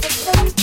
Perfect.